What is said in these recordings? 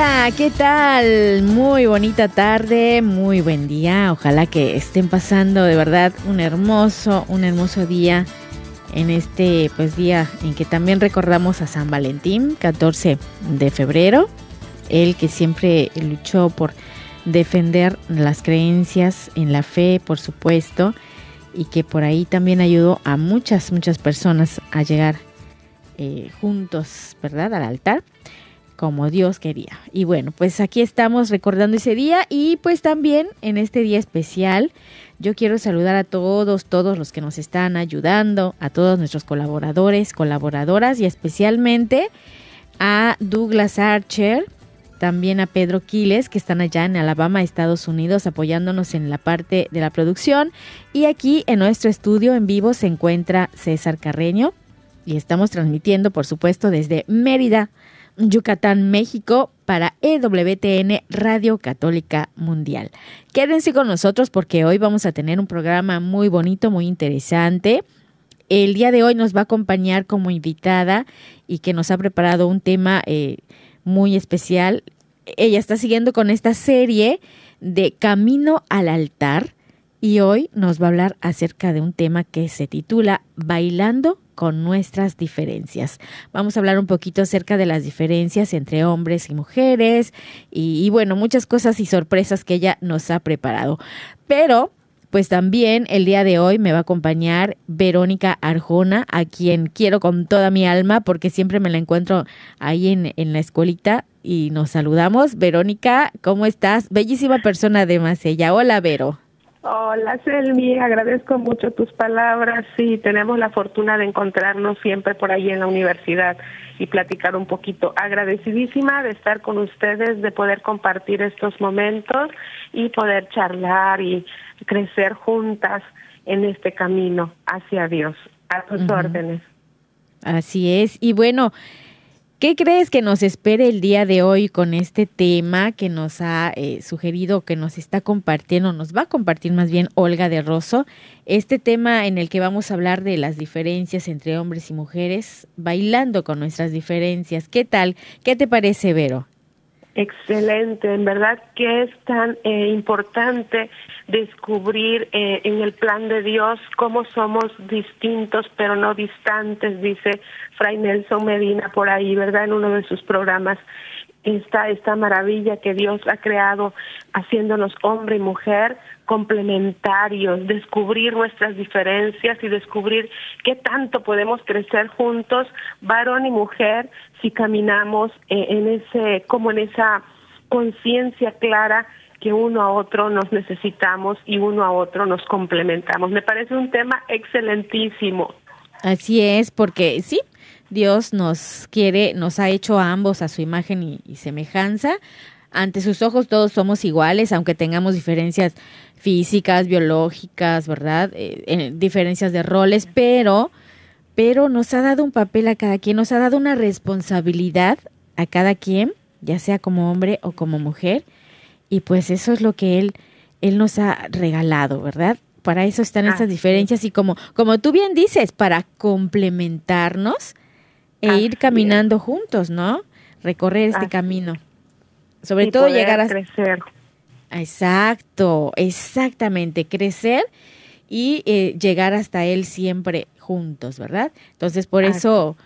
Hola, ¿qué tal? Muy bonita tarde, muy buen día. Ojalá que estén pasando de verdad un hermoso, un hermoso día en este pues día en que también recordamos a San Valentín, 14 de febrero, el que siempre luchó por defender las creencias en la fe, por supuesto, y que por ahí también ayudó a muchas, muchas personas a llegar eh, juntos, ¿verdad?, al altar como Dios quería. Y bueno, pues aquí estamos recordando ese día y pues también en este día especial yo quiero saludar a todos, todos los que nos están ayudando, a todos nuestros colaboradores, colaboradoras y especialmente a Douglas Archer, también a Pedro Quiles, que están allá en Alabama, Estados Unidos, apoyándonos en la parte de la producción. Y aquí en nuestro estudio en vivo se encuentra César Carreño y estamos transmitiendo, por supuesto, desde Mérida, Yucatán, México, para EWTN Radio Católica Mundial. Quédense con nosotros porque hoy vamos a tener un programa muy bonito, muy interesante. El día de hoy nos va a acompañar como invitada y que nos ha preparado un tema eh, muy especial. Ella está siguiendo con esta serie de Camino al altar y hoy nos va a hablar acerca de un tema que se titula Bailando con nuestras diferencias. Vamos a hablar un poquito acerca de las diferencias entre hombres y mujeres y, bueno, muchas cosas y sorpresas que ella nos ha preparado. Pero pues también el día de hoy me va a acompañar Verónica Arjona, a quien quiero con toda mi alma porque siempre me la encuentro ahí en, en la escuelita y nos saludamos. Verónica, ¿cómo estás? Bellísima persona además ella. Hola, Vero. Hola, Selmi, agradezco mucho tus palabras. Sí, tenemos la fortuna de encontrarnos siempre por ahí en la universidad y platicar un poquito. Agradecidísima de estar con ustedes, de poder compartir estos momentos y poder charlar y crecer juntas en este camino hacia Dios. A tus uh -huh. órdenes. Así es. Y bueno, ¿Qué crees que nos espere el día de hoy con este tema que nos ha eh, sugerido, que nos está compartiendo, nos va a compartir más bien Olga de Rosso? Este tema en el que vamos a hablar de las diferencias entre hombres y mujeres, bailando con nuestras diferencias. ¿Qué tal? ¿Qué te parece, Vero? Excelente, en verdad que es tan eh, importante descubrir eh, en el plan de Dios cómo somos distintos pero no distantes, dice Fray Nelson Medina por ahí, ¿verdad? En uno de sus programas. Esta, esta maravilla que Dios ha creado haciéndonos hombre y mujer complementarios, descubrir nuestras diferencias y descubrir qué tanto podemos crecer juntos, varón y mujer, si caminamos eh, en ese, como en esa conciencia clara que uno a otro nos necesitamos y uno a otro nos complementamos. Me parece un tema excelentísimo. Así es, porque sí, Dios nos quiere, nos ha hecho a ambos a su imagen y, y semejanza. Ante sus ojos todos somos iguales, aunque tengamos diferencias físicas, biológicas, ¿verdad? Eh, eh, diferencias de roles, pero, pero nos ha dado un papel a cada quien, nos ha dado una responsabilidad a cada quien, ya sea como hombre o como mujer, y pues eso es lo que él, él nos ha regalado, ¿verdad? Para eso están estas diferencias y como, como tú bien dices, para complementarnos e Así ir caminando es. juntos, ¿no? Recorrer este Así. camino. Sobre y todo llegar a crecer. Exacto, exactamente, crecer y eh, llegar hasta él siempre juntos, ¿verdad? Entonces, por Así. eso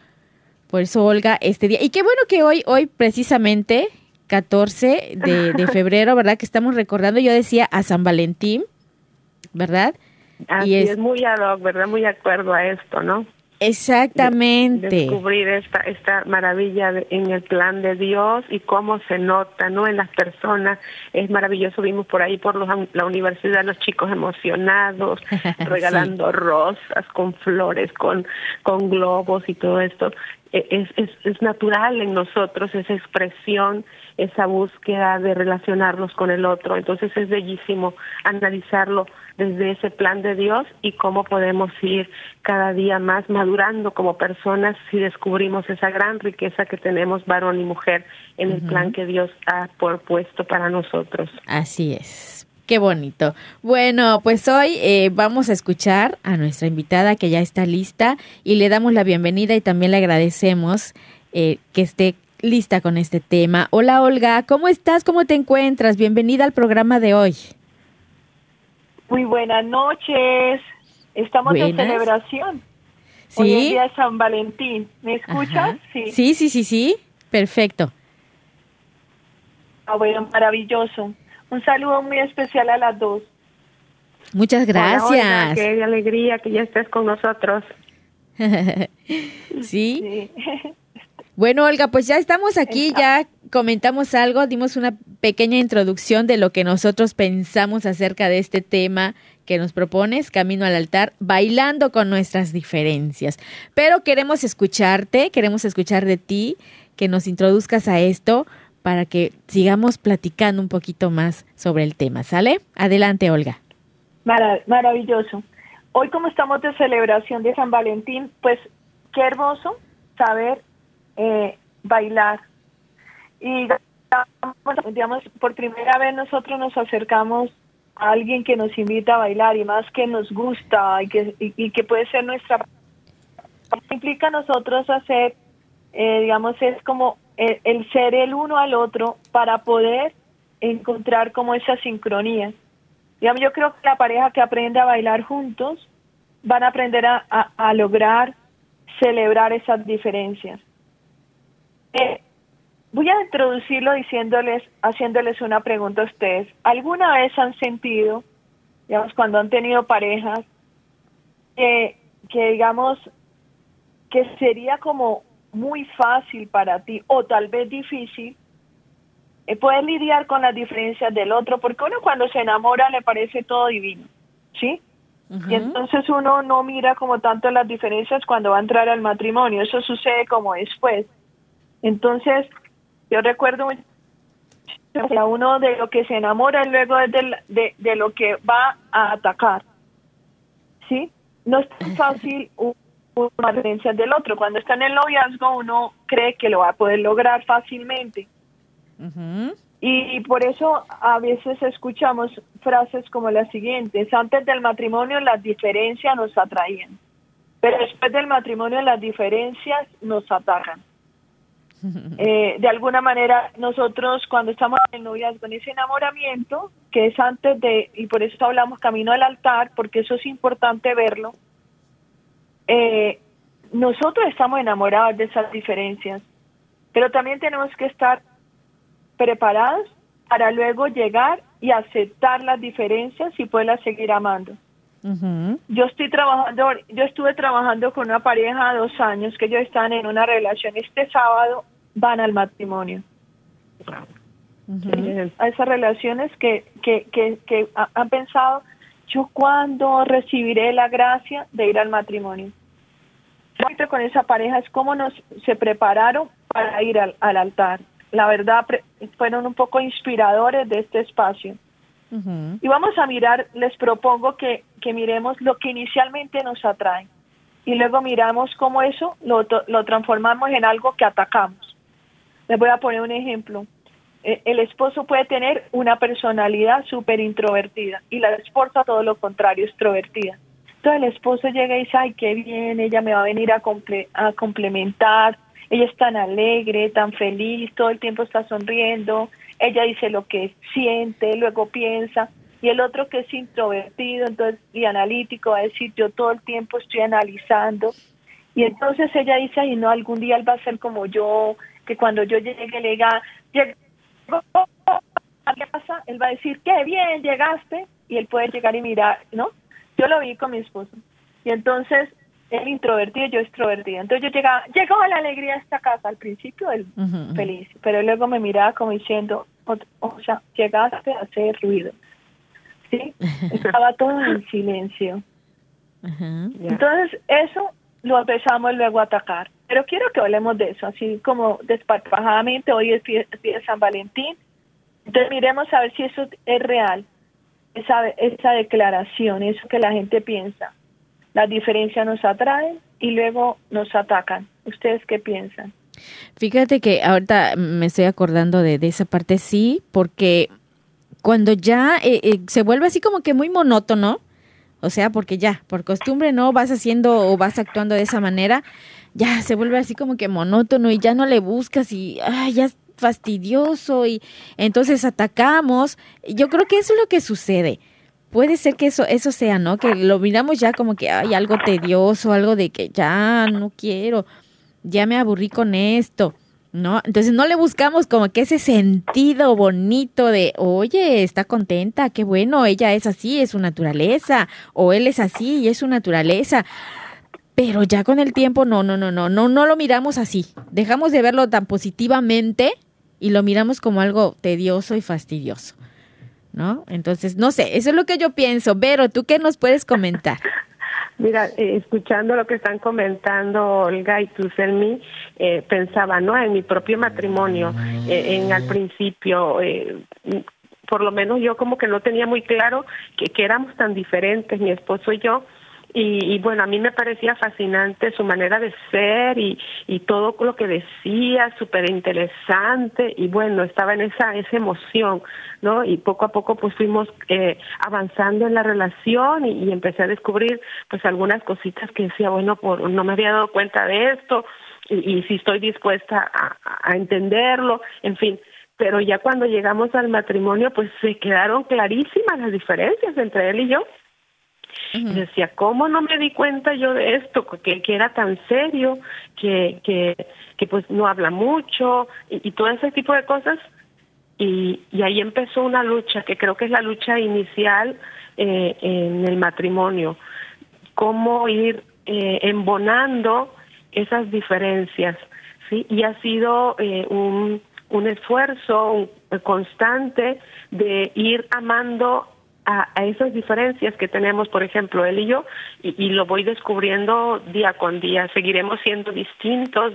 Por eso, Olga, este día. Y qué bueno que hoy, hoy precisamente, 14 de, febrero, ¿verdad? Que estamos recordando, yo decía, a San Valentín, ¿verdad? Así es, muy ad hoc, ¿verdad? Muy de acuerdo a esto, ¿no? Exactamente. descubrir esta, esta maravilla en el plan de Dios y cómo se nota, ¿no? En las personas. Es maravilloso. Vimos por ahí por la universidad los chicos emocionados, regalando rosas con flores, con, con globos y todo esto. E, es, es, es natural en nosotros esa expresión, esa búsqueda de relacionarnos con el otro. Entonces es bellísimo analizarlo desde ese plan de Dios y cómo podemos ir cada día más madurando como personas si descubrimos esa gran riqueza que tenemos varón y mujer en el plan que Dios ha propuesto para nosotros. Así es. Qué bonito. Bueno, pues hoy eh, vamos a escuchar a nuestra invitada que ya está lista y le damos la bienvenida y también le agradecemos eh, que esté lista con este tema. Hola Olga, ¿cómo estás? ¿Cómo te encuentras? Bienvenida al programa de hoy. Muy buenas noches. Estamos en celebración. Sí. Hoy es día de San Valentín. ¿Me escuchas? Sí. sí, sí, sí, sí. Perfecto. Ah, bueno, maravilloso. Un saludo muy especial a las dos. Muchas gracias. qué alegría que ya estés con nosotros. sí. Bueno, Olga, pues ya estamos aquí, ya comentamos algo, dimos una pequeña introducción de lo que nosotros pensamos acerca de este tema que nos propones, Camino al altar, bailando con nuestras diferencias. Pero queremos escucharte, queremos escuchar de ti, que nos introduzcas a esto para que sigamos platicando un poquito más sobre el tema, ¿sale? Adelante, Olga. maravilloso. Hoy como estamos de celebración de San Valentín, pues qué hermoso saber eh, bailar. Y digamos, por primera vez nosotros nos acercamos a alguien que nos invita a bailar y más que nos gusta y que, y, que puede ser nuestra... Implica a nosotros hacer, eh, digamos, es como el, ser el uno al otro para poder encontrar como esa sincronía. Digamos, yo creo que la pareja que aprende a bailar juntos van a aprender a, a lograr celebrar esas diferencias. Eh, voy a introducirlo diciéndoles, haciéndoles una pregunta a ustedes. ¿Alguna vez han sentido, digamos, cuando han tenido parejas, que, que digamos, que sería como muy fácil para ti o tal vez difícil eh, poder lidiar con las diferencias del otro, porque uno cuando se enamora le parece todo divino, ¿sí? Y entonces uno no mira como tanto las diferencias cuando va a entrar al matrimonio, eso sucede como después. Entonces, yo recuerdo a uno de lo que se enamora luego de, de, de, lo que va a atacar. ¿Sí? No es tan fácil una diferencia del otro. Cuando está en el noviazgo, uno cree que lo va a poder lograr fácilmente. y, por eso a veces escuchamos frases como las siguientes. Antes del matrimonio las diferencias nos atraían, pero después del matrimonio las diferencias nos atacan. Eh, de alguna manera nosotros cuando estamos en noviazgo, en ese enamoramiento, que es antes de, y por eso hablamos camino al altar, porque eso es importante verlo, eh, nosotros estamos enamorados de esas diferencias, pero también tenemos que estar preparados para luego llegar y aceptar las diferencias y poderlas seguir amando. Yo estoy trabajando, yo estuve trabajando con una pareja dos años que ellos están en una relación. Este sábado van al matrimonio. A esas relaciones que, que, que, que han pensado, yo cuándo recibiré la gracia de ir al matrimonio. Con esa pareja es cómo nos se prepararon para ir al, altar. La verdad, fueron un poco inspiradores de este espacio. Y vamos a mirar, les propongo que, que miremos lo que inicialmente nos atrae y luego miramos cómo eso lo, lo transformamos en algo que atacamos. Les voy a poner un ejemplo. E, el esposo puede tener una personalidad súper introvertida y la esposa todo lo contrario, extrovertida. Entonces el esposo llega y dice, ay, qué bien, ella me va a venir a, a complementar, ella es tan alegre, tan feliz, todo el tiempo está sonriendo, ella dice lo que siente, luego piensa, y el otro que es introvertido entonces y analítico va a decir, yo todo el tiempo estoy analizando, Y entonces ella dice, ay, no, algún día él va a ser como yo, que cuando yo llegue, le diga, ¿qué pasa? Él va a decir, qué bien, llegaste, y él puede llegar y mirar, ¿no? Yo lo vi con mi esposo. Y entonces, él introvertido, yo extrovertida. Entonces yo llegaba, llegó la alegría a esta casa, al principio él feliz, pero luego me miraba como diciendo, o, sea, llegaste a hacer ruido. ¿Sí? Estaba todo en silencio. Entonces, eso lo empezamos luego a atacar. Pero quiero que hablemos de eso, así como desparpajadamente. Hoy es día de San Valentín. Entonces, miremos a ver si eso es real, esa, esa declaración, eso que la gente piensa. Las diferencias nos atraen y luego nos atacan. ¿Ustedes qué piensan? Fíjate que ahorita me estoy acordando de, esa parte, sí, porque cuando ya eh, eh, se vuelve así como que muy monótono, o sea, porque ya, por costumbre no vas haciendo o vas actuando de esa manera, ya se vuelve así como que monótono y ya no le buscas y ya es fastidioso y entonces atacamos. Yo creo que eso es lo que sucede. Puede ser que eso, eso sea, ¿no? Que lo miramos ya como que hay algo tedioso, algo de que ya no quiero, ya me aburrí con esto. ¿no? Entonces no le buscamos como que ese sentido bonito de, oye, está contenta, qué bueno, ella es así, es su naturaleza, o él es así y es su naturaleza. Pero ya con el tiempo, no, no, no, no, no, no lo miramos así. Dejamos de verlo tan positivamente y lo miramos como algo tedioso y fastidioso. ¿No? Entonces, no sé, eso es lo que yo pienso. Vero, ¿tú qué nos puedes comentar? Mira, eh, escuchando lo que están comentando Olga y tú, Selmi, eh, pensaba, ¿no? En mi propio matrimonio, eh, en al principio, eh, por lo menos yo como que no tenía muy claro que, que éramos tan diferentes, mi esposo y yo, y, bueno, a mí me parecía fascinante su manera de ser y, y todo lo que decía, súper interesante y bueno, estaba en esa, esa emoción, ¿no? Y poco a poco pues fuimos eh, avanzando en la relación y, empecé a descubrir pues algunas cositas que decía, bueno, por, no me había dado cuenta de esto y, y si estoy dispuesta a entenderlo, en fin, pero ya cuando llegamos al matrimonio pues se quedaron clarísimas las diferencias entre él y yo y decía, ¿cómo no me di cuenta yo de esto? Que, era tan serio, que, que, pues no habla mucho y, todo ese tipo de cosas. Y, y ahí empezó una lucha, que creo que es la lucha inicial eh, en el matrimonio. Cómo ir eh, embonando esas diferencias, ¿sí? Y ha sido eh, un, un esfuerzo constante de ir amando a, esas diferencias que tenemos, por ejemplo, él y yo, y, lo voy descubriendo día con día. Seguiremos siendo distintos,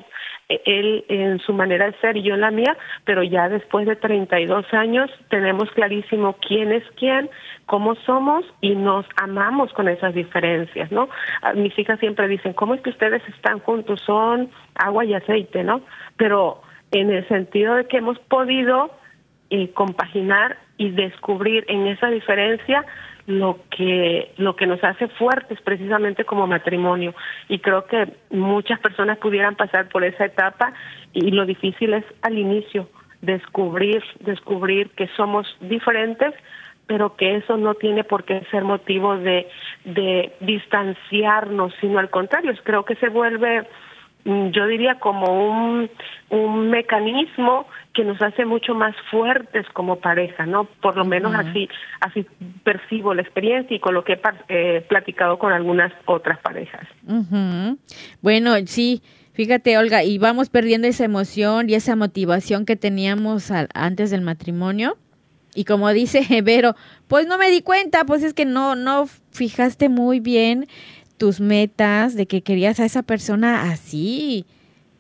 e, él en su manera de ser y yo en la mía, pero ya después de 32 años tenemos clarísimo quién es quién, cómo somos y nos amamos con esas diferencias, ¿no? Mis hijas siempre dicen, ¿cómo es que ustedes están juntos? Son agua y aceite, ¿no? Pero en el sentido de que hemos podido eh, compaginar y descubrir en esa diferencia lo que lo que nos hace fuertes precisamente como matrimonio. Y creo que muchas personas pudieran pasar por esa etapa y lo difícil es al inicio descubrir descubrir que somos diferentes pero que eso no tiene por qué ser motivo de de distanciarnos sino al contrario creo que se vuelve Mm, yo diría como un, un mecanismo que nos hace mucho más fuertes como pareja, ¿no? Por lo menos así así percibo la experiencia y con lo que he eh, platicado con algunas otras parejas. Bueno, sí, fíjate Olga, y vamos perdiendo esa emoción y esa motivación que teníamos antes del matrimonio. Y como dice Vero, pues no me di cuenta, pues es que no no fijaste muy bien tus metas, de que querías a esa persona así,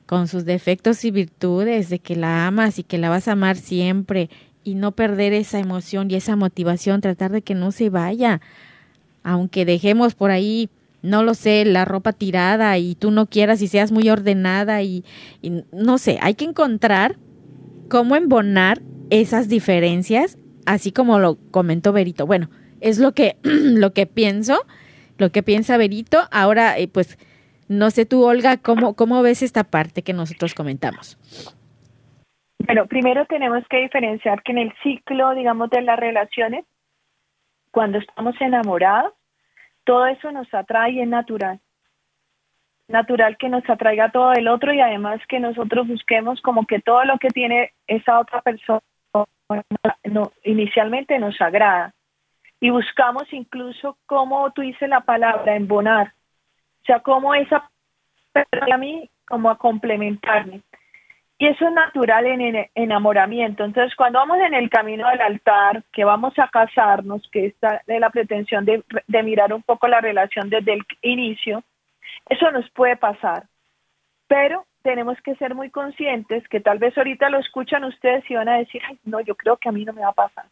con sus defectos y virtudes, de que la amas y que la vas a amar siempre y no perder esa emoción y esa motivación, tratar de que no se vaya, aunque dejemos por ahí, no lo sé, la ropa tirada y tú no quieras y seas muy ordenada y, no sé, hay que encontrar cómo embonar esas diferencias, así como lo comentó Berito. Bueno, es lo que, lo que pienso lo que piensa Berito. Ahora, eh, pues, no sé tú, Olga, ¿cómo, ¿cómo ves esta parte que nosotros comentamos? Bueno, primero tenemos que diferenciar que en el ciclo, digamos, de las relaciones, cuando estamos enamorados, todo eso nos atrae y es natural. natural que nos atraiga todo el otro y además que nosotros busquemos como que todo lo que tiene esa otra persona no, inicialmente nos agrada. Y buscamos incluso como tú dices la palabra, embonar. Sea, como esa persona a mí, como a complementarme. Y eso es natural en enamoramiento. Entonces, cuando vamos en el camino del altar, que vamos a casarnos, que está de la pretensión de, de mirar un poco la relación desde el inicio, eso nos puede pasar. Pero tenemos que ser muy conscientes que tal vez ahorita lo escuchan ustedes y van a decir, no, yo creo que a mí no me va a pasar.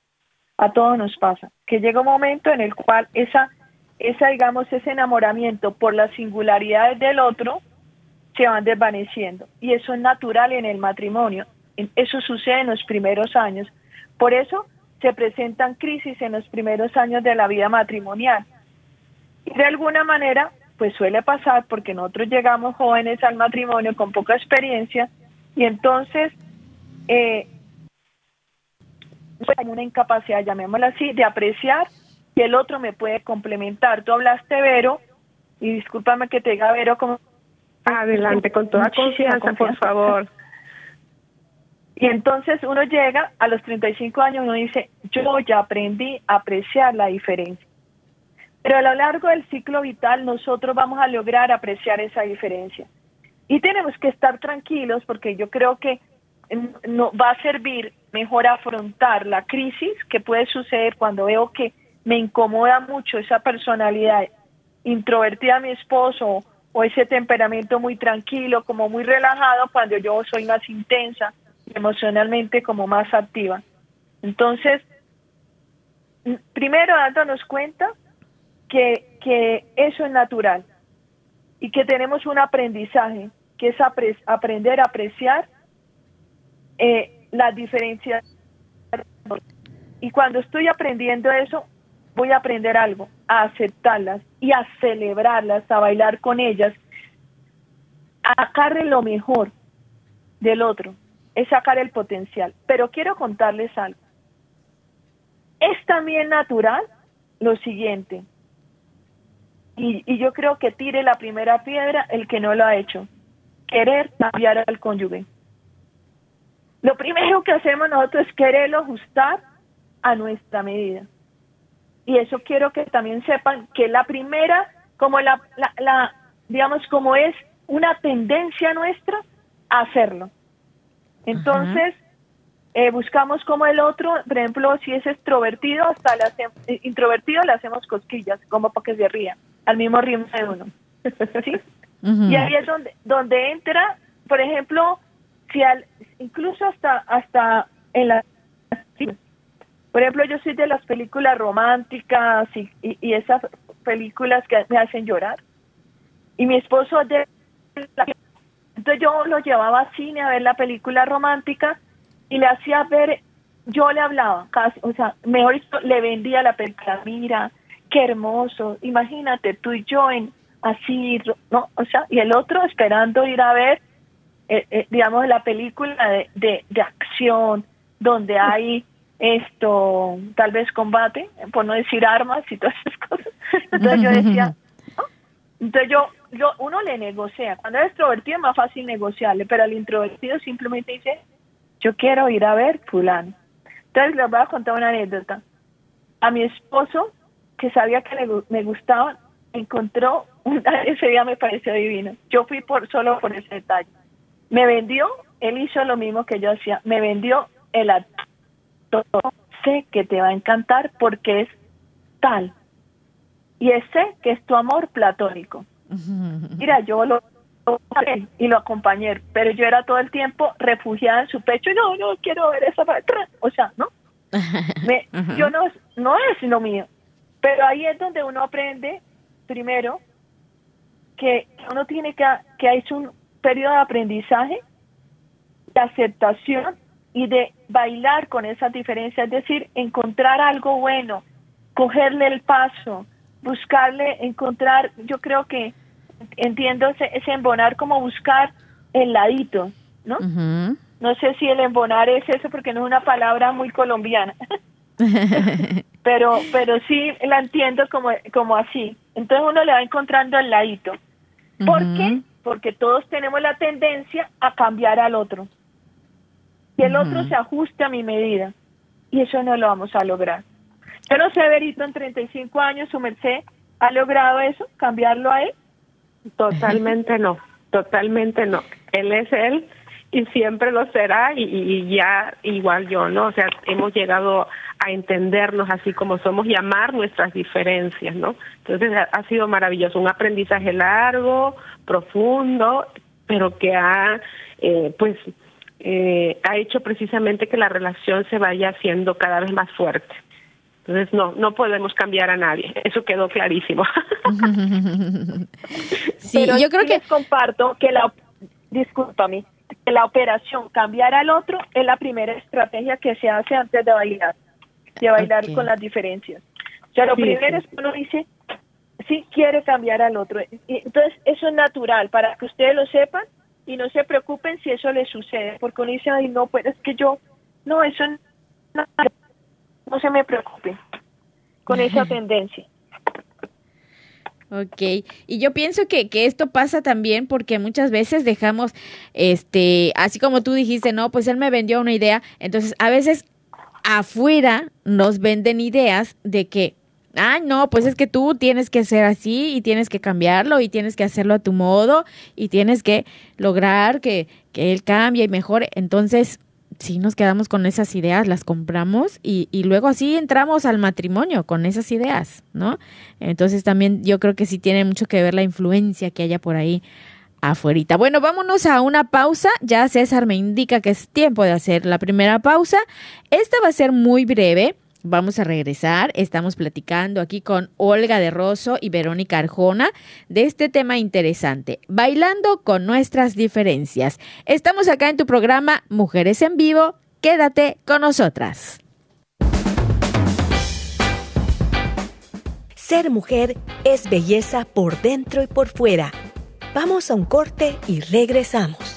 A todos nos pasa. Que llega un momento en el cual esa, esa digamos, ese enamoramiento por las singularidades del otro se van desvaneciendo. Y eso es natural en el matrimonio. Eso sucede en los primeros años. Por eso se presentan crisis en los primeros años de la vida matrimonial. Y de alguna manera pues suele pasar porque nosotros llegamos jóvenes al matrimonio con poca experiencia y entonces eh, hay una incapacidad, llamémosla así, de apreciar que el otro me puede complementar. Tú hablaste, Vero, y discúlpame que te diga, Vero, como... Adelante, con toda confianza, por favor. Y entonces uno llega a los 35 años, uno dice, yo ya aprendí a apreciar la diferencia. Pero a lo largo del ciclo vital nosotros vamos a lograr apreciar esa diferencia. Y tenemos que estar tranquilos porque yo creo que no, va a servir mejor afrontar la crisis que puede suceder cuando veo que me incomoda mucho esa personalidad introvertida a mi esposo o ese temperamento muy tranquilo, como muy relajado, cuando yo soy más intensa, emocionalmente como más activa. Entonces, primero dándonos cuenta que, que eso es natural y que tenemos un aprendizaje, que es aprender a apreciar eh, las diferencias. Y cuando estoy aprendiendo eso, voy a aprender algo, a aceptarlas y a celebrarlas, a bailar con ellas, a sacarle lo mejor del otro, es sacar el potencial. Pero quiero contarles algo. Es también natural lo siguiente, y, yo creo que tire la primera piedra el que no lo ha hecho. Querer cambiar al cónyuge. Lo primero que hacemos nosotros es quererlo ajustar a nuestra medida. Y eso quiero que también sepan que la primera, como la, la, digamos, como es una tendencia nuestra a hacerlo. Entonces, eh, buscamos como el otro, por ejemplo, si es extrovertido, hasta le introvertido le hacemos cosquillas, como para que se ría al mismo ritmo de uno. ¿sí? Y ahí es donde, donde entra, por ejemplo, si al, incluso hasta, hasta en la... Por ejemplo, yo soy de las películas románticas y, y, esas películas que me hacen llorar. Y mi esposo de... Entonces yo lo llevaba a cine a ver la película romántica y le hacía ver, yo le hablaba, casi, o sea, mejor le vendía la película, mira, qué hermoso, imagínate tú y yo en así, ¿no? O sea, y el otro esperando ir a ver, eh, eh, digamos, la película de, de, de, acción, donde hay esto, tal vez combate, por no decir armas y todas esas cosas. Entonces yo decía, entonces yo, yo, uno le negocia, cuando es extrovertido es más fácil negociarle, pero al introvertido simplemente dice, yo quiero ir a ver fulano. Entonces les voy a contar una anécdota. A mi esposo que sabía que le, me gustaba, encontró, ese día me pareció divino. Yo fui por solo por ese detalle. Me vendió, él hizo lo mismo que yo hacía, me vendió el actor. Sé que te va a encantar porque es tal. Y sé que es tu amor platónico. Mira, yo lo y lo acompañé, pero yo era todo el tiempo refugiada en su pecho, no, no quiero ver esa o sea, ¿no? Me, yo no, no es lo mío. Pero ahí es donde uno aprende, primero, que uno tiene que, que hay un periodo de aprendizaje, de aceptación y de bailar con esas diferencias, es decir, encontrar algo bueno, cogerle el paso, buscarle, encontrar, yo creo que entiendo ese, embonar como buscar el ladito, ¿no? No sé si el embonar es eso porque no es una palabra muy colombiana. pero pero sí la entiendo como, como así. Entonces uno le va encontrando al ladito. ¿Por qué? porque todos tenemos la tendencia a cambiar al otro. Que el otro se ajuste a mi medida. Y eso no lo vamos a lograr. Yo no sé, Berito, en 35 años, su merced, ¿ha logrado eso? ¿Cambiarlo a él? Totalmente no, totalmente no. Él es él y siempre lo será y, ya igual yo, ¿no? O sea, hemos llegado a entendernos así como somos y amar nuestras diferencias, ¿no? Entonces ha, sido maravilloso, un aprendizaje largo, profundo, pero que ha, eh, pues, eh, ha hecho precisamente que la relación se vaya haciendo cada vez más fuerte. Entonces, no, no podemos cambiar a nadie. Eso quedó clarísimo. sí, yo creo que comparto que la, discúlpame, que la operación cambiar al otro es la primera estrategia que se hace antes de bailar, de bailar con las diferencias. O sea, lo primero es que uno dice, sí quiere cambiar al otro. entonces, eso es natural, para que ustedes lo sepan y no se preocupen si eso les sucede, porque uno dice, ay, no, pues es que yo, no, eso no no se me preocupe con esa tendencia. Ok, y yo pienso que, que, esto pasa también porque muchas veces dejamos, este, así como tú dijiste, no, pues él me vendió una idea, entonces a veces afuera nos venden ideas de que, ay, no, pues es que tú tienes que ser así y tienes que cambiarlo y tienes que hacerlo a tu modo y tienes que lograr que, que él cambie y mejore, entonces sí nos quedamos con esas ideas, las compramos y, y, luego así entramos al matrimonio con esas ideas, ¿no? Entonces también yo creo que sí tiene mucho que ver la influencia que haya por ahí afuera. Bueno, vámonos a una pausa. Ya César me indica que es tiempo de hacer la primera pausa. Esta va a ser muy breve. Vamos a regresar. Estamos platicando aquí con Olga de Rosso y Verónica Arjona de este tema interesante, bailando con nuestras diferencias. Estamos acá en tu programa Mujeres en Vivo. Quédate con nosotras. Ser mujer es belleza por dentro y por fuera. Vamos a un corte y regresamos.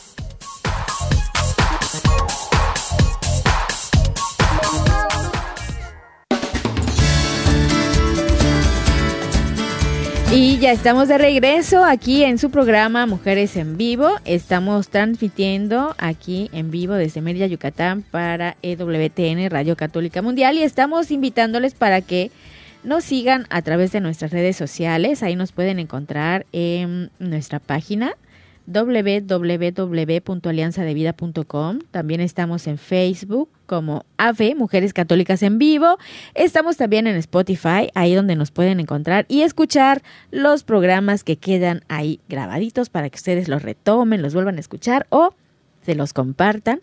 Y ya estamos de regreso aquí en su programa Mujeres en Vivo. Estamos transmitiendo aquí en vivo desde Mérida, Yucatán para EWTN Radio Católica Mundial y estamos invitándoles para que nos sigan a través de nuestras redes sociales. Ahí nos pueden encontrar en nuestra página www.alianzadevida.com. También estamos en Facebook como AVE, Mujeres Católicas en Vivo. Estamos también en Spotify, ahí donde nos pueden encontrar y escuchar los programas que quedan ahí grabaditos para que ustedes los retomen, los vuelvan a escuchar o se los compartan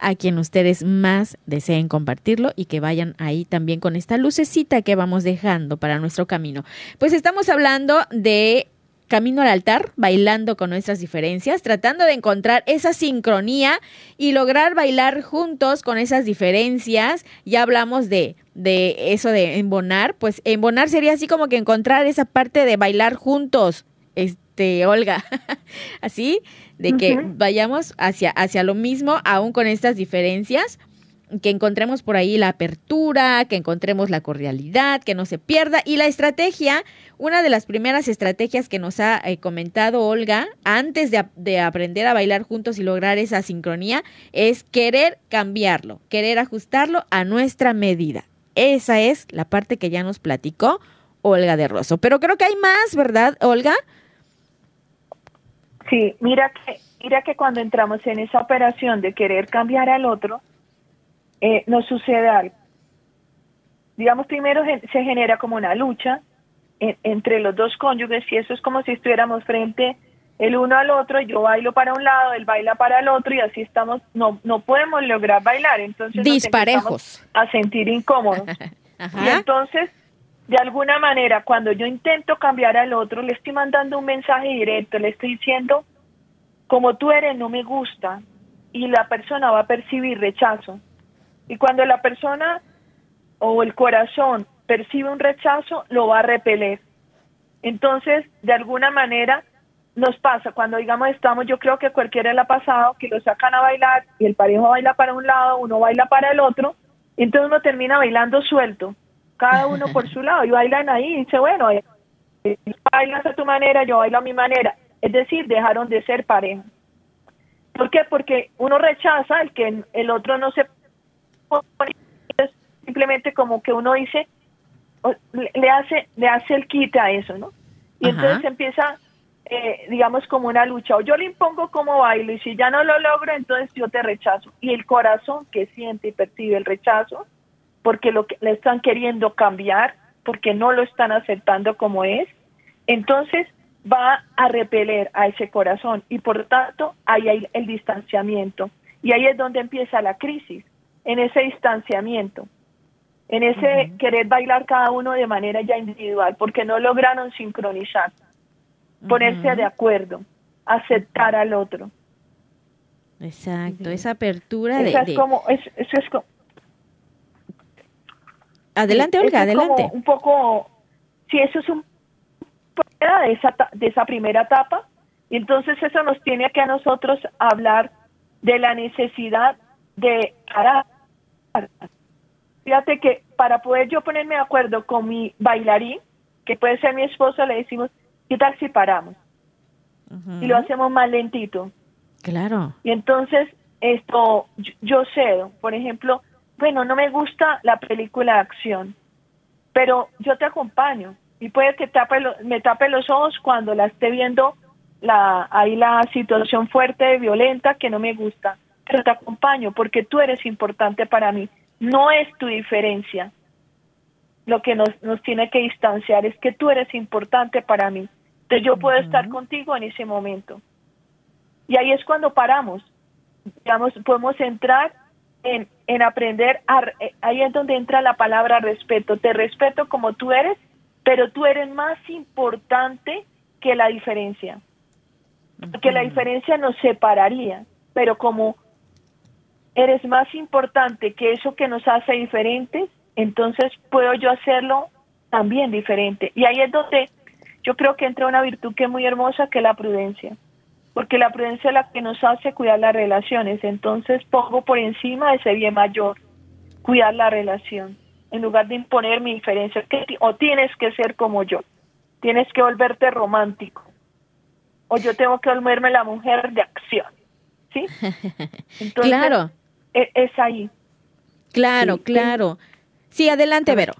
a quien ustedes más deseen compartirlo y que vayan ahí también con esta lucecita que vamos dejando para nuestro camino. Pues estamos hablando de camino al altar, bailando con nuestras diferencias, tratando de encontrar esa sincronía y lograr bailar juntos con esas diferencias. Ya hablamos de, de eso de embonar, pues embonar sería así como que encontrar esa parte de bailar juntos, este, Olga, así, de que vayamos hacia, hacia lo mismo, aún con estas diferencias que encontremos por ahí la apertura, que encontremos la cordialidad, que no se pierda. Y la estrategia, una de las primeras estrategias que nos ha eh, comentado Olga antes de, de, aprender a bailar juntos y lograr esa sincronía es querer cambiarlo, querer ajustarlo a nuestra medida. Esa es la parte que ya nos platicó Olga de Rosso. Pero creo que hay más, ¿verdad, Olga? Sí, mira que, mira que cuando entramos en esa operación de querer cambiar al otro, eh, nos sucede algo. Digamos, primero se genera como una lucha entre los dos cónyuges y eso es como si estuviéramos frente el uno al otro, yo bailo para un lado, él baila para el otro y así estamos, no, no podemos lograr bailar, entonces disparejos a sentir incómodos. Y entonces, de alguna manera, cuando yo intento cambiar al otro, le estoy mandando un mensaje directo, le estoy diciendo, como tú eres, no me gusta, y la persona va a percibir rechazo. Y cuando la persona o el corazón percibe un rechazo, lo va a repeler. Entonces, de alguna manera, nos pasa cuando, digamos, estamos, yo creo que cualquiera le ha pasado, que lo sacan a bailar y el parejo baila para un lado, uno baila para el otro, y entonces uno termina bailando suelto, cada uno por su lado, y bailan ahí, y dice, bueno, eh, bailas a tu manera, yo bailo a mi manera. Es decir, dejaron de ser pareja. ¿Por qué? Porque uno rechaza el que el otro no se simplemente como que uno dice le hace le hace el quite a eso no y entonces empieza eh, digamos como una lucha. O yo le impongo como bailo y si ya no lo logro entonces yo te rechazo. Y el corazón que siente y percibe el rechazo porque lo que le están queriendo cambiar porque no lo están aceptando como es entonces va a repeler a ese corazón. Y por lo tanto ahí hay el distanciamiento. Y ahí es donde empieza la crisis en ese distanciamiento, en ese querer bailar cada uno de manera ya individual, porque no lograron sincronizar, ponerse de acuerdo, aceptar al otro. Exacto, esa apertura de, es como, eso es como... Adelante, Olga, adelante. un poco, si eso es un de esa, de esa primera etapa, y entonces eso nos tiene que a nosotros hablar de la necesidad de parar. Fíjate que para poder yo ponerme de acuerdo con mi bailarín, que puede ser mi esposo, le decimos, ¿qué tal si paramos? Y lo hacemos más lentito. Claro. Y entonces, esto, yo, cedo. Por ejemplo, bueno, no me gusta la película de acción, pero yo te acompaño. Y puede que tape me tape los ojos cuando la esté viendo la, ahí la situación fuerte, violenta, que no me gusta pero te acompaño porque tú eres importante para mí. No es tu diferencia. Lo que nos, nos tiene que distanciar es que tú eres importante para mí. Entonces yo puedo estar contigo en ese momento. Y ahí es cuando paramos. Digamos, podemos entrar en, en aprender, a, eh, ahí es donde entra la palabra respeto. Te respeto como tú eres, pero tú eres más importante que la diferencia. Porque la diferencia nos separaría, pero como eres más importante que eso que nos hace diferentes, entonces puedo yo hacerlo también diferente. Y ahí es donde yo creo que entra una virtud que es muy hermosa, que es la prudencia. Porque la prudencia es la que nos hace cuidar las relaciones. Entonces pongo por encima de ese bien mayor, cuidar la relación, en lugar de imponer mi diferencia. O tienes que ser como yo, tienes que volverte romántico. O yo tengo que volverme la mujer de acción. ¿Sí? Entonces, claro. E, es, ahí. Claro, claro. Sí, adelante, Vero.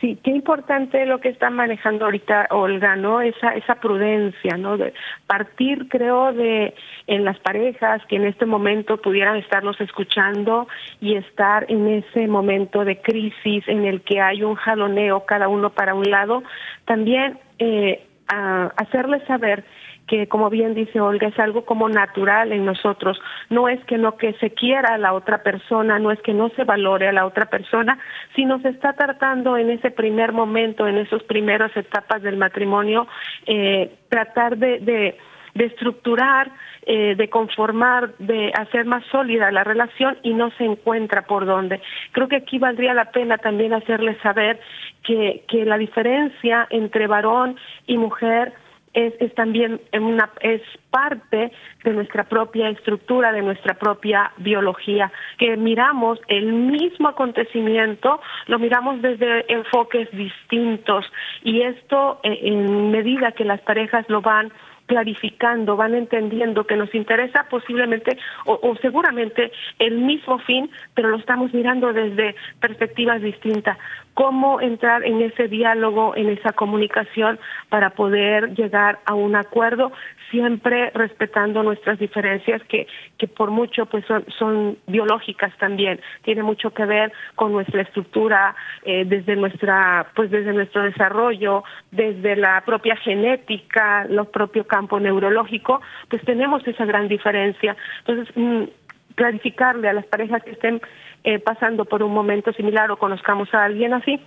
Sí, qué importante lo que está manejando ahorita Olga, ¿no? Esa esa prudencia, ¿no? De partir, creo, de en las parejas que en este momento pudieran estarnos escuchando y estar en ese momento de crisis en el que hay un jaloneo cada uno para un lado, también eh, a hacerles saber que como bien dice Olga es algo como natural en nosotros no es que no que se quiera a la otra persona no es que no se valore a la otra persona sino se está tratando en ese primer momento en esas primeras etapas del matrimonio eh, tratar de, de de estructurar, eh, de conformar, de hacer más sólida la relación y no se encuentra por dónde. Creo que aquí valdría la pena también hacerles saber que, que la diferencia entre varón y mujer es, es también una, es parte de nuestra propia estructura, de nuestra propia biología, que miramos el mismo acontecimiento, lo miramos desde enfoques distintos y esto eh, en medida que las parejas lo van clarificando, van entendiendo que nos interesa posiblemente o, seguramente el mismo fin, pero lo estamos mirando desde perspectivas distintas. Cómo entrar en ese diálogo, en esa comunicación para poder llegar a un acuerdo, siempre respetando nuestras diferencias que, que por mucho pues son, son biológicas también, tiene mucho que ver con nuestra estructura, eh, desde nuestra, pues desde nuestro desarrollo, desde la propia genética, los propios campo neurológico, pues tenemos esa gran diferencia. Entonces, mm, clarificarle a las parejas que estén eh, pasando por un momento similar o conozcamos a alguien así,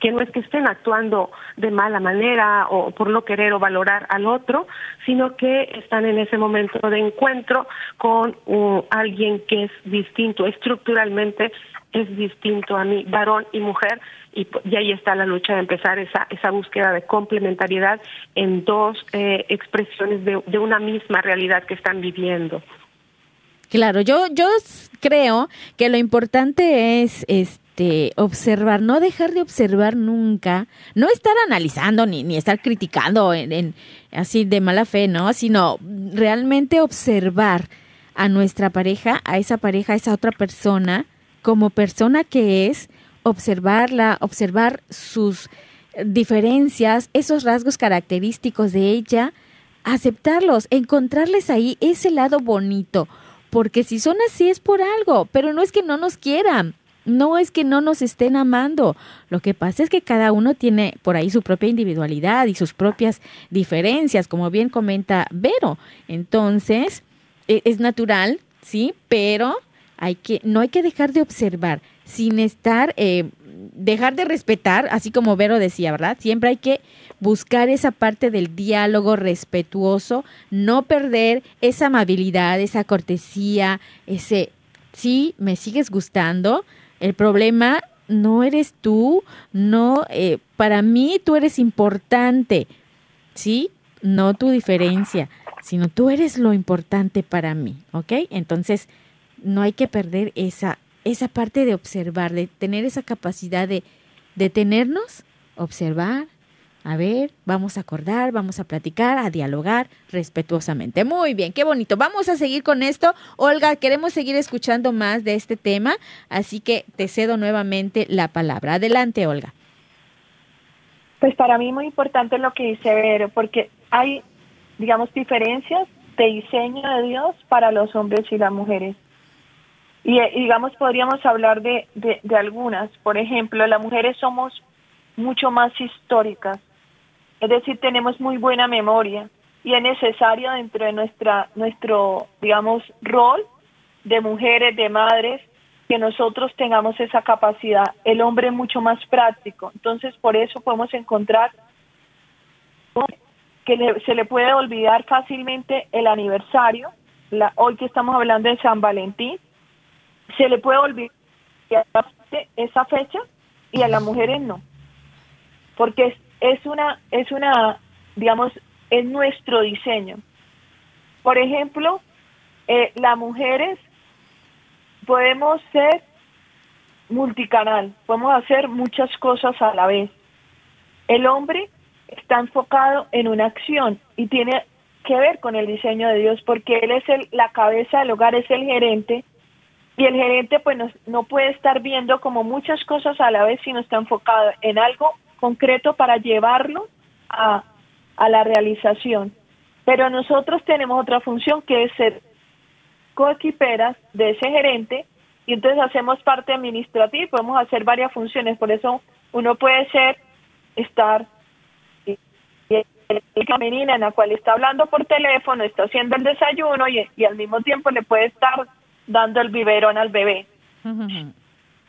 que no es que estén actuando de mala manera o por no querer o valorar al otro, sino que están en ese momento de encuentro con uh, alguien que es distinto, estructuralmente es distinto a mí, varón y mujer, y, ahí está la lucha de empezar esa, esa búsqueda de complementariedad en dos eh, expresiones de, de una misma realidad que están viviendo. Claro, yo, yo creo que lo importante es este observar, no dejar de observar nunca, no estar analizando ni, ni estar criticando en, en, así de mala fe, ¿no? Sino realmente observar a nuestra pareja, a esa pareja, a esa otra persona, como persona que es, observarla, observar sus diferencias, esos rasgos característicos de ella, aceptarlos, encontrarles ahí ese lado bonito, porque si son así es por algo, pero no es que no nos quieran, no es que no nos estén amando. Lo que pasa es que cada uno tiene por ahí su propia individualidad y sus propias diferencias, como bien comenta Vero. Entonces, e, es natural, sí, pero hay que, no hay que dejar de observar sin estar, eh, dejar de respetar, así como Vero decía, ¿verdad? Siempre hay que buscar esa parte del diálogo respetuoso, no perder esa amabilidad, esa cortesía, ese, sí, me sigues gustando, el problema no eres tú, no, eh, para mí tú eres importante, ¿sí? No tu diferencia, sino tú eres lo importante para mí, ¿ok? Entonces, no hay que perder esa, esa parte de observar, de tener esa capacidad de detenernos, observar, a ver, vamos a acordar, vamos a platicar, a dialogar respetuosamente. Muy bien, qué bonito. Vamos a seguir con esto. Olga, queremos seguir escuchando más de este tema, así que te cedo nuevamente la palabra. Adelante, Olga. Pues para mí muy importante lo que dice Vero, porque hay, digamos, diferencias de diseño de Dios para los hombres y las mujeres. Y, digamos, podríamos hablar de, de, algunas. Por ejemplo, las mujeres somos mucho más históricas, es decir, tenemos muy buena memoria y es necesario dentro de nuestra, nuestro, digamos, rol de mujeres, de madres, que nosotros tengamos esa capacidad. El hombre es mucho más práctico, entonces por eso podemos encontrar que se le puede olvidar fácilmente el aniversario, hoy que estamos hablando de San Valentín, se le puede olvidar esa fecha y a las mujeres no. Porque es, una, es una, digamos, es nuestro diseño. Por ejemplo, eh, las mujeres podemos ser multicanal, podemos hacer muchas cosas a la vez. El hombre está enfocado en una acción y tiene que ver con el diseño de Dios porque él es el, la cabeza del hogar, es el gerente y el gerente pues no, puede estar viendo como muchas cosas a la vez, sino está enfocado en algo concreto para llevarlo a, a la realización. Pero nosotros tenemos otra función que es ser coequiperas de ese gerente y entonces hacemos parte administrativa y podemos hacer varias funciones. Por eso uno puede ser, estar la en la cual está hablando por teléfono, está haciendo el desayuno y al mismo tiempo le puede estar dando el biberón al bebé.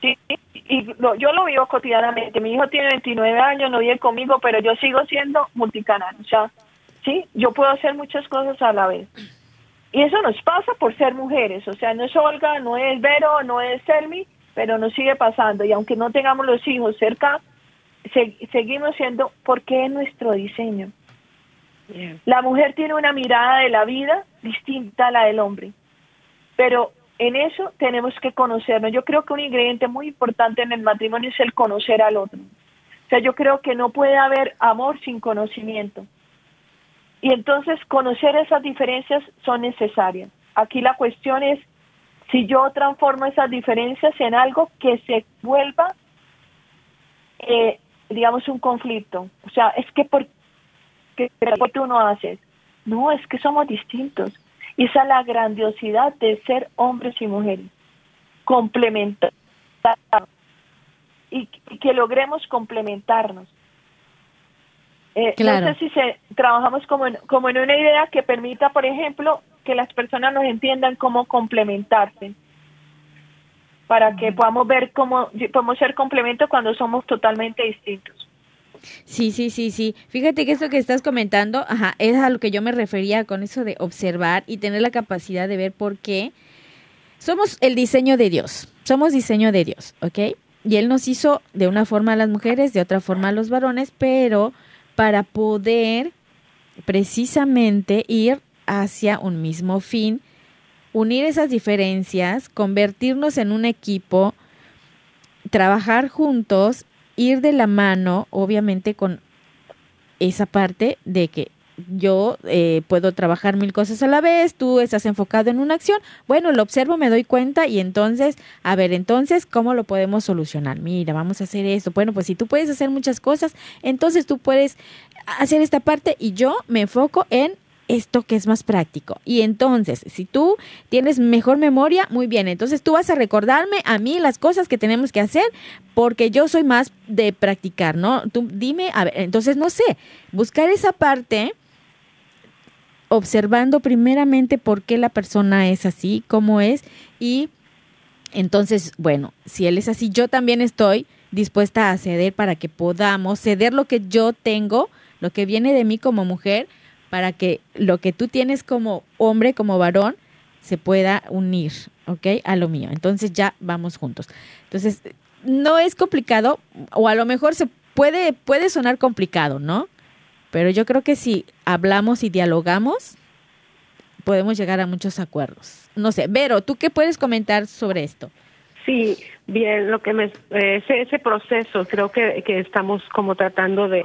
Sí, y yo lo vivo cotidianamente. Mi hijo tiene 29 años, no vive conmigo, pero yo sigo siendo multicanal. O sea, sí, yo puedo hacer muchas cosas a la vez. Y eso nos pasa por ser mujeres. O sea, no es Olga, no es Vero, no es Selmi, pero nos sigue pasando. Y aunque no tengamos los hijos cerca, seguimos siendo porque es nuestro diseño. La mujer tiene una mirada de la vida distinta a la del hombre, pero en eso tenemos que conocernos. Yo creo que un ingrediente muy importante en el matrimonio es el conocer al otro. O sea, yo creo que no puede haber amor sin conocimiento. Y entonces conocer esas diferencias son necesarias. Aquí la cuestión es si yo transformo esas diferencias en algo que se vuelva, eh, digamos, un conflicto. O sea, es que por qué tú no haces. No, es que somos distintos. Y esa es la grandiosidad de ser hombres y mujeres, complementar. Y, que logremos complementarnos. Eh, no sé si se, trabajamos como en, como en una idea que permita, por ejemplo, que las personas nos entiendan cómo complementarse, para que podamos ver cómo podemos ser complemento cuando somos totalmente distintos. Sí, sí, sí, sí. Fíjate que esto que estás comentando, ajá, es a lo que yo me refería con eso de observar y tener la capacidad de ver por qué somos el diseño de Dios. Somos diseño de Dios, ¿ok? Y Él nos hizo de una forma a las mujeres, de otra forma a los varones, pero para poder precisamente ir hacia un mismo fin, unir esas diferencias, convertirnos en un equipo, trabajar juntos ir de la mano, obviamente, con esa parte de que yo eh, puedo trabajar mil cosas a la vez, tú estás enfocado en una acción, bueno, lo observo, me doy cuenta y entonces, a ver, entonces, ¿cómo lo podemos solucionar? Mira, vamos a hacer esto. Bueno, pues si tú puedes hacer muchas cosas, entonces tú puedes hacer esta parte y yo me enfoco en esto que es más práctico. Y entonces, si tú tienes mejor memoria, muy bien, entonces tú vas a recordarme a mí las cosas que tenemos que hacer porque yo soy más de practicar, ¿no? Tú dime, a ver, entonces no sé, buscar esa parte observando primeramente por qué la persona es así, cómo es y entonces, bueno, si él es así, yo también estoy dispuesta a ceder para que podamos ceder lo que yo tengo, lo que viene de mí como mujer, para que lo que tú tienes como hombre, como varón, se pueda unir, ¿ok? A lo mío. Entonces ya vamos juntos. Entonces, no es complicado, o a lo mejor se puede, puede sonar complicado, ¿no? Pero yo creo que si hablamos y dialogamos, podemos llegar a muchos acuerdos. No sé, Vero, ¿tú qué puedes comentar sobre esto? Sí, bien, lo que me, eh, ese, ese proceso creo que, que estamos como tratando de,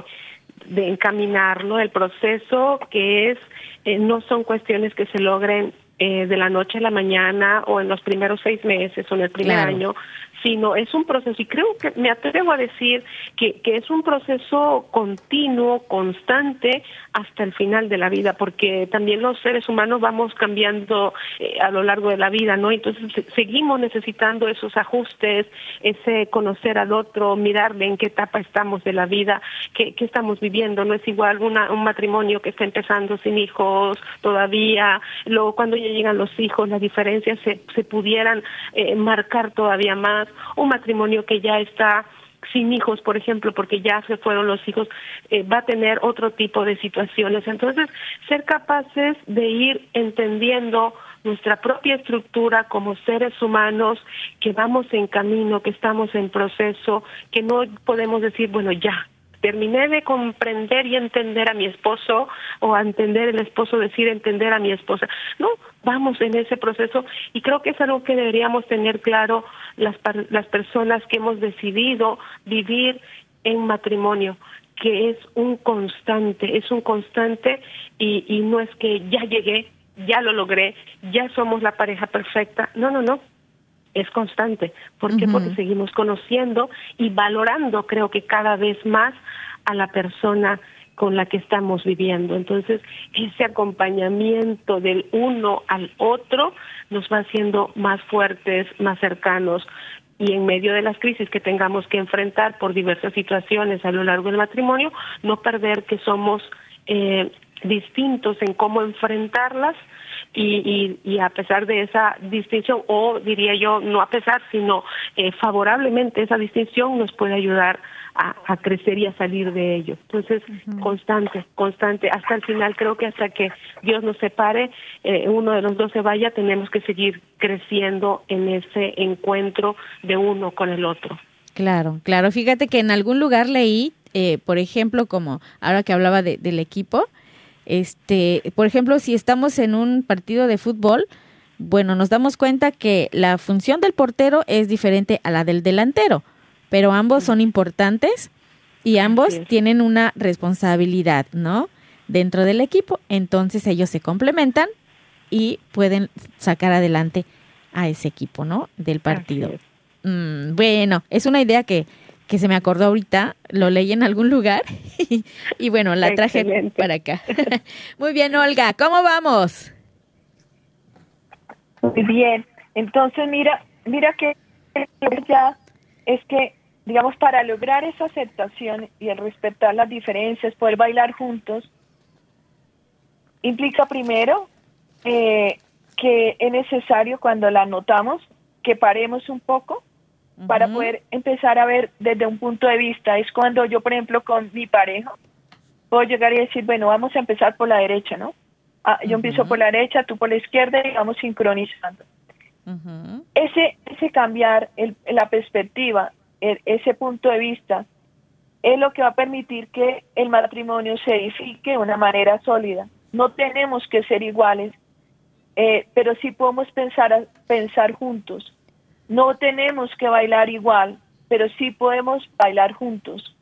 de encaminarlo, el proceso que es, eh, no son cuestiones que se logren eh, de la noche a la mañana o en los primeros seis meses o en el primer año, sino es un proceso, y creo que me atrevo a decir que, que es un proceso continuo, constante, hasta el final de la vida, porque también los seres humanos vamos cambiando eh, a lo largo de la vida, ¿no? Entonces seguimos necesitando esos ajustes, ese conocer al otro, mirarle en qué etapa estamos de la vida, qué, qué estamos viviendo, no es igual una, un matrimonio que está empezando sin hijos todavía, luego cuando ya llegan los hijos, las diferencias se, se pudieran eh, marcar todavía más, un matrimonio que ya está sin hijos, por ejemplo, porque ya se fueron los hijos, eh, va a tener otro tipo de situaciones. Entonces, ser capaces de ir entendiendo nuestra propia estructura como seres humanos, que vamos en camino, que estamos en proceso, que no podemos decir, bueno, ya, terminé de comprender y entender a mi esposo o entender el esposo decir entender a mi esposa. No, vamos en ese proceso y creo que es algo que deberíamos tener claro las, las personas que hemos decidido vivir en matrimonio que es un constante, es un constante y, y no es que ya llegué, ya lo logré, ya somos la pareja perfecta. No, no, no es constante. ¿Por qué? Porque seguimos conociendo y valorando, creo que cada vez más, a la persona con la que estamos viviendo. Entonces, ese acompañamiento del uno al otro nos va haciendo más fuertes, más cercanos. Y en medio de las crisis que tengamos que enfrentar por diversas situaciones a lo largo del matrimonio, no perder que somos eh, distintos en cómo enfrentarlas, y, y, a pesar de esa distinción, o diría yo, no a pesar, sino eh, favorablemente esa distinción nos puede ayudar a, crecer y a salir de ello. Entonces, constante, constante, hasta el final, creo que hasta que Dios nos separe, eh, uno de los dos se vaya, tenemos que seguir creciendo en ese encuentro de uno con el otro. Claro, claro. Fíjate que en algún lugar leí, eh, por ejemplo, como ahora que hablaba de, del equipo, Este, por ejemplo, si estamos en un partido de fútbol, bueno, nos damos cuenta que la función del portero es diferente a la del delantero, pero ambos son importantes y ambos tienen una responsabilidad, ¿no? Dentro del equipo, entonces ellos se complementan y pueden sacar adelante a ese equipo, ¿no? Del partido. Mm, bueno, es una idea que, que se me acordó ahorita, lo leí en algún lugar y, bueno, la traje para acá. Muy bien, Olga, ¿cómo vamos? Muy bien, entonces mira, mira que ya es que, digamos, para lograr esa aceptación y el respetar las diferencias, poder bailar juntos, implica primero eh, que es necesario cuando la notamos que paremos un poco para poder empezar a ver desde un punto de vista. Es cuando yo, por ejemplo, con mi pareja, puedo llegar y decir, bueno, vamos a empezar por la derecha, ¿no? Ah, yo empiezo por la derecha, tú por la izquierda y vamos sincronizando. Ese, ese cambiar el, la perspectiva, ese punto de vista, es lo que va a permitir que el matrimonio se edifique de una manera sólida. No tenemos que ser iguales, eh, pero sí podemos pensar, pensar juntos. No tenemos que bailar igual, pero sí podemos bailar juntos.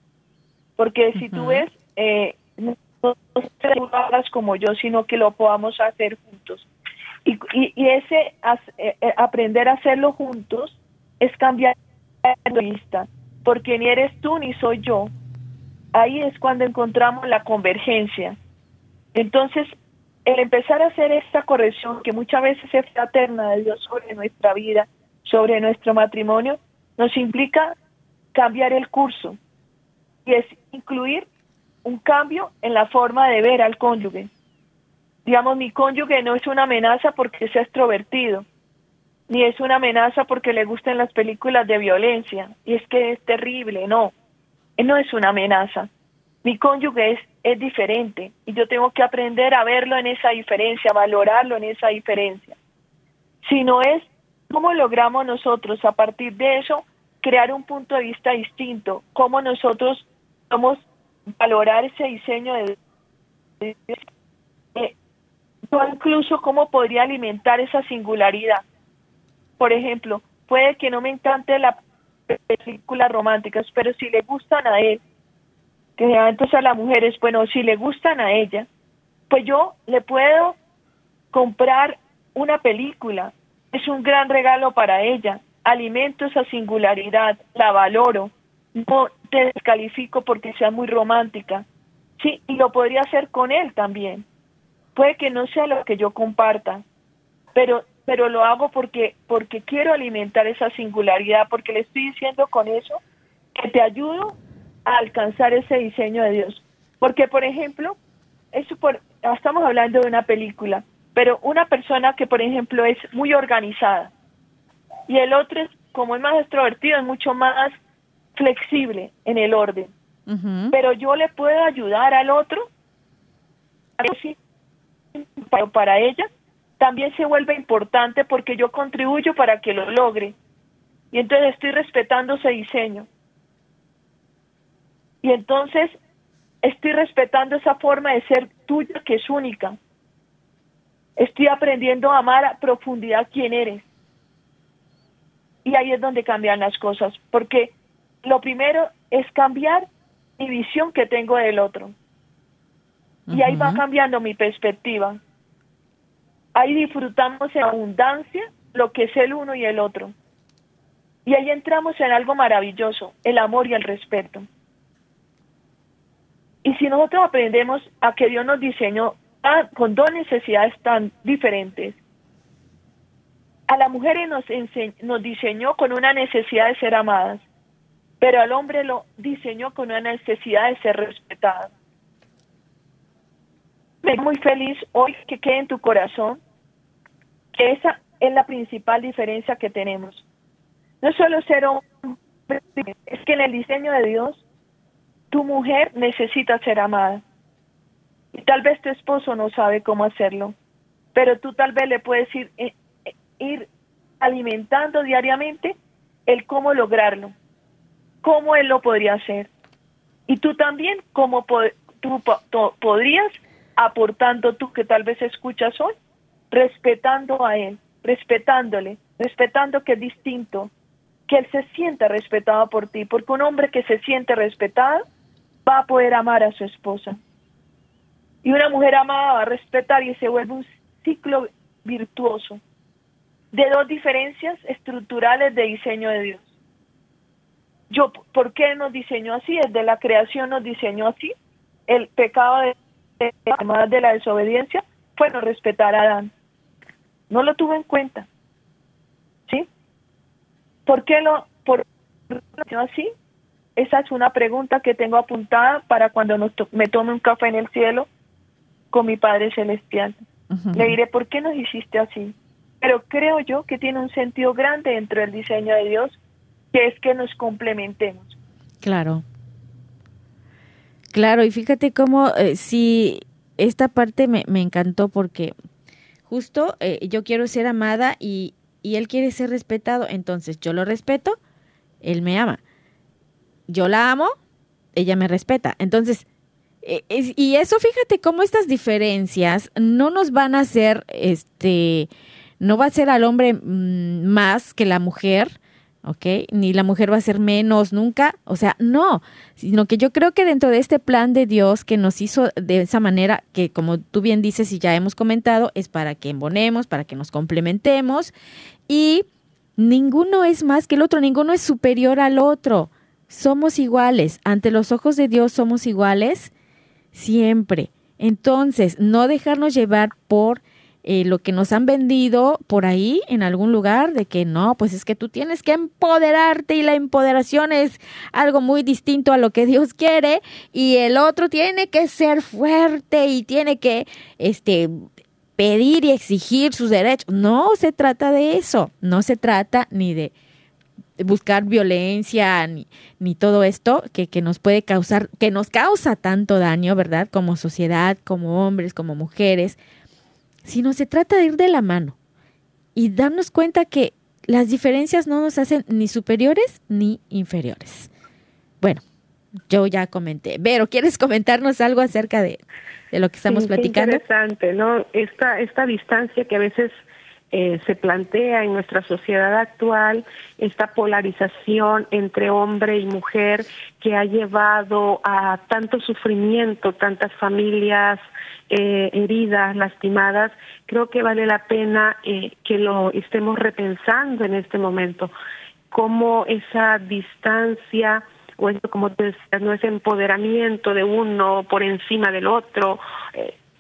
Porque si tú ves, eh, no, te hagas como yo, sino que lo podamos hacer juntos. Y, y, ese eh, aprender a hacerlo juntos es cambiar de vista, porque ni eres tú ni soy yo. Ahí es cuando encontramos la convergencia. Entonces, el empezar a hacer esta corrección que muchas veces es fraterna de Dios sobre nuestra vida, sobre nuestro matrimonio, nos implica cambiar el curso y es incluir un cambio en la forma de ver al cónyuge. Digamos, mi cónyuge no es una amenaza porque sea extrovertido, ni es una amenaza porque le gusten las películas de violencia, y es que es terrible, no, no es una amenaza. Mi cónyuge es es diferente y yo tengo que aprender a verlo en esa diferencia, valorarlo en esa diferencia. Si no es, ¿cómo logramos nosotros a partir de eso crear un punto de vista distinto? ¿Cómo nosotros vamos valorar ese diseño de... Eh, incluso cómo podría alimentar esa singularidad. Por ejemplo, puede que no me encante la películas románticas, pero si le gustan a él, que entonces a las mujeres, bueno, si le gustan a ella, pues yo le puedo comprar una película. Es un gran regalo para ella. Alimento esa singularidad, la valoro. No te descalifico porque sea muy romántica. Sí, y lo podría hacer con él también. Puede que no sea lo que yo comparta, pero pero lo hago porque porque quiero alimentar esa singularidad, porque le estoy diciendo con eso que te ayudo alcanzar ese diseño de Dios. Porque, por ejemplo, eso por, estamos hablando de una película, pero una persona que, por ejemplo, es muy organizada y el otro, es, como es más extrovertido, es mucho más flexible en el orden. Pero yo le puedo ayudar al otro, pero para ella también se vuelve importante porque yo contribuyo para que lo logre. Y entonces estoy respetando ese diseño. Y entonces estoy respetando esa forma de ser tuya que es única. Estoy aprendiendo a amar a profundidad quién eres. Y ahí es donde cambian las cosas, porque lo primero es cambiar mi visión que tengo del otro. Y ahí va cambiando mi perspectiva. Ahí disfrutamos en abundancia lo que es el uno y el otro. Y ahí entramos en algo maravilloso, el amor y el respeto. Y si nosotros aprendemos a que Dios nos diseñó con dos necesidades tan diferentes, a las mujeres nos, nos diseñó con una necesidad de ser amadas, pero al hombre lo diseñó con una necesidad de ser respetado. Me muy feliz hoy que quede en tu corazón que esa es la principal diferencia que tenemos. No solo ser hombre, es que en el diseño de Dios tu mujer necesita ser amada. Tal vez tu esposo no sabe cómo hacerlo, pero tú tal vez le puedes ir, eh, eh, ir alimentando diariamente el cómo lograrlo, cómo él lo podría hacer. Y tú también, cómo tú podrías aportando tú que tal vez escuchas hoy, respetando a él, respetándole, respetando que es distinto, que él se sienta respetado por ti, porque un hombre que se siente respetado va a poder amar a su esposa. Y una mujer amada va a respetar y se vuelve un ciclo virtuoso de dos diferencias estructurales de diseño de Dios. Yo, ¿por qué nos diseñó así? Desde la creación nos diseñó así. El pecado de, de la desobediencia fue no respetar a Adán. No lo tuvo en cuenta. ¿Sí? ¿Por qué lo por así? Esa es una pregunta que tengo apuntada para cuando me tome un café en el cielo con mi Padre Celestial. Le diré, ¿por qué nos hiciste así? Pero creo yo que tiene un sentido grande dentro del diseño de Dios, que es que nos complementemos. Claro. Claro, y fíjate cómo eh, si esta parte me, me encantó porque justo eh, yo quiero ser amada y, y él quiere ser respetado, entonces yo lo respeto, él me ama. Yo la amo, ella me respeta. Entonces, y eso fíjate cómo estas diferencias no nos van a hacer este no va a ser al hombre mm, más que la mujer, ¿ok? Ni la mujer va a ser menos nunca, o sea, no, sino que yo creo que dentro de este plan de Dios que nos hizo de esa manera, que como tú bien dices y ya hemos comentado, es para que embonemos, para que nos complementemos y ninguno es más que el otro, ninguno es superior al otro, somos iguales, ante los ojos de Dios somos iguales siempre. Entonces, no dejarnos llevar por eh, lo que nos han vendido por ahí en algún lugar de que no, pues es que tú tienes que empoderarte y la empoderación es algo muy distinto a lo que Dios quiere y el otro tiene que ser fuerte y tiene que este pedir y exigir sus derechos. No se trata de eso, no se trata ni de buscar violencia ni, ni todo esto que, que, nos puede causar, que nos causa tanto daño, ¿verdad? Como sociedad, como hombres, como mujeres, sino se trata de ir de la mano y darnos cuenta que las diferencias no nos hacen ni superiores ni inferiores. Bueno, yo ya comenté. Vero, ¿quieres comentarnos algo acerca de, lo que estamos platicando? interesante, ¿no? Esta, esta distancia que a veces eh, se plantea en nuestra sociedad actual esta polarización entre hombre y mujer que ha llevado a tanto sufrimiento, tantas familias eh, heridas, lastimadas, creo que vale la pena eh, que lo estemos repensando en este momento, cómo esa distancia o eso como te decía, no es empoderamiento de uno por encima del otro,